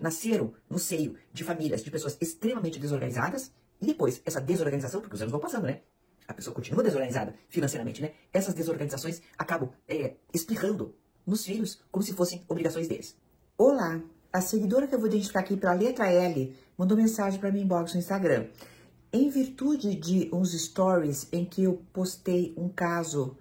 nasceram no seio de famílias de pessoas extremamente desorganizadas e depois essa desorganização, porque os anos vão passando, né? A pessoa continua desorganizada financeiramente, né? Essas desorganizações acabam é, espirrando nos filhos como se fossem obrigações deles. Olá, a seguidora que eu vou identificar aqui pela letra L mandou mensagem para mim inbox no Instagram. Em virtude de uns stories em que eu postei um caso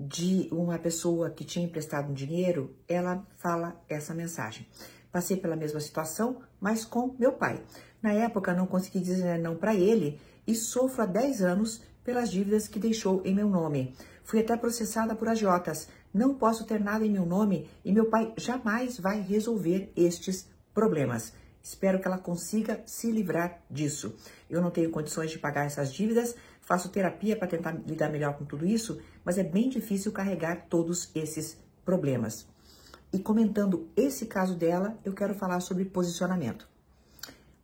de uma pessoa que tinha emprestado dinheiro, ela fala essa mensagem. Passei pela mesma situação, mas com meu pai. Na época não consegui dizer não para ele e sofro há 10 anos pelas dívidas que deixou em meu nome. Fui até processada por agiotas. Não posso ter nada em meu nome e meu pai jamais vai resolver estes problemas. Espero que ela consiga se livrar disso. Eu não tenho condições de pagar essas dívidas, faço terapia para tentar lidar melhor com tudo isso, mas é bem difícil carregar todos esses problemas. E comentando esse caso dela, eu quero falar sobre posicionamento.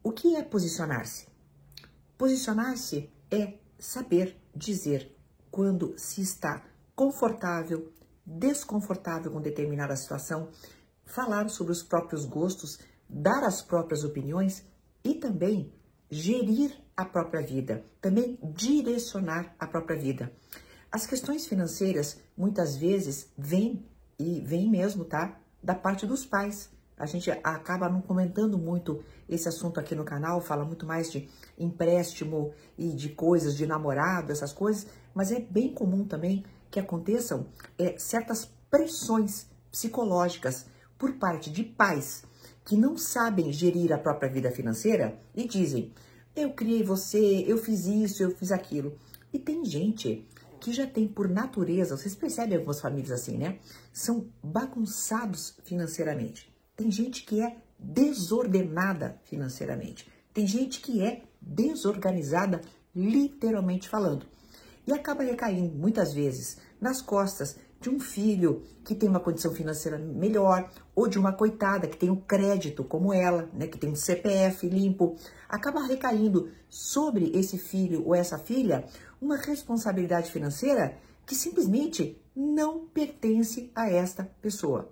O que é posicionar-se? Posicionar-se é saber dizer quando se está confortável, desconfortável com determinada situação, falar sobre os próprios gostos, dar as próprias opiniões e também gerir a própria vida, também direcionar a própria vida. As questões financeiras muitas vezes vêm e vêm mesmo, tá? Da parte dos pais. A gente acaba não comentando muito esse assunto aqui no canal, fala muito mais de empréstimo e de coisas, de namorado, essas coisas, mas é bem comum também que aconteçam é, certas pressões psicológicas por parte de pais que não sabem gerir a própria vida financeira e dizem: eu criei você, eu fiz isso, eu fiz aquilo. E tem gente que já tem por natureza, vocês percebem algumas famílias assim, né? São bagunçados financeiramente. Tem gente que é desordenada financeiramente. Tem gente que é desorganizada, literalmente falando. E acaba recaindo muitas vezes nas costas de um filho que tem uma condição financeira melhor, ou de uma coitada que tem um crédito como ela, né, que tem um CPF limpo, acaba recaindo sobre esse filho ou essa filha uma responsabilidade financeira que simplesmente não pertence a esta pessoa.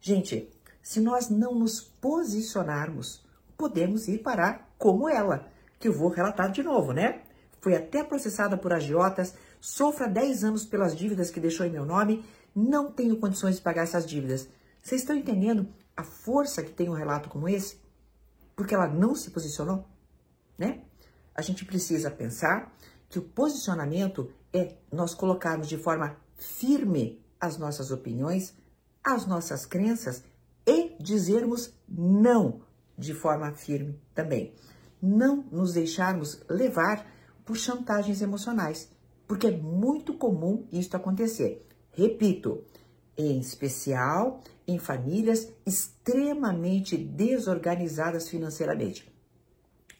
Gente, se nós não nos posicionarmos, podemos ir parar como ela, que eu vou relatar de novo, né? Foi até processada por agiotas, sofro há 10 anos pelas dívidas que deixou em meu nome, não tenho condições de pagar essas dívidas. Vocês estão entendendo a força que tem um relato como esse? Porque ela não se posicionou, né? A gente precisa pensar que o posicionamento é nós colocarmos de forma firme as nossas opiniões, as nossas crenças e dizermos não de forma firme também. Não nos deixarmos levar por chantagens emocionais, porque é muito comum isso acontecer. Repito, em especial em famílias extremamente desorganizadas financeiramente.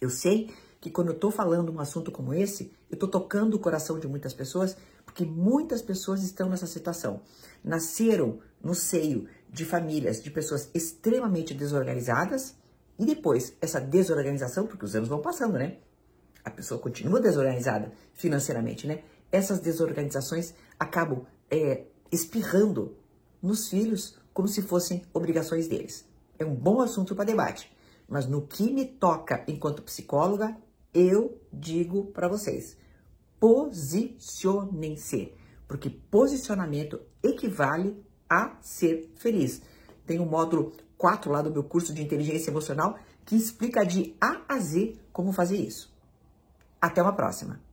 Eu sei que quando eu estou falando um assunto como esse, eu estou tocando o coração de muitas pessoas, porque muitas pessoas estão nessa situação. Nasceram no seio de famílias de pessoas extremamente desorganizadas e depois essa desorganização, porque os anos vão passando, né? a pessoa continua desorganizada financeiramente, né? Essas desorganizações acabam é, espirrando nos filhos como se fossem obrigações deles. É um bom assunto para debate, mas no que me toca enquanto psicóloga, eu digo para vocês: posicionem-se, porque posicionamento equivale a ser feliz. Tem um módulo 4 lá do meu curso de inteligência emocional que explica de A a Z como fazer isso. Até uma próxima!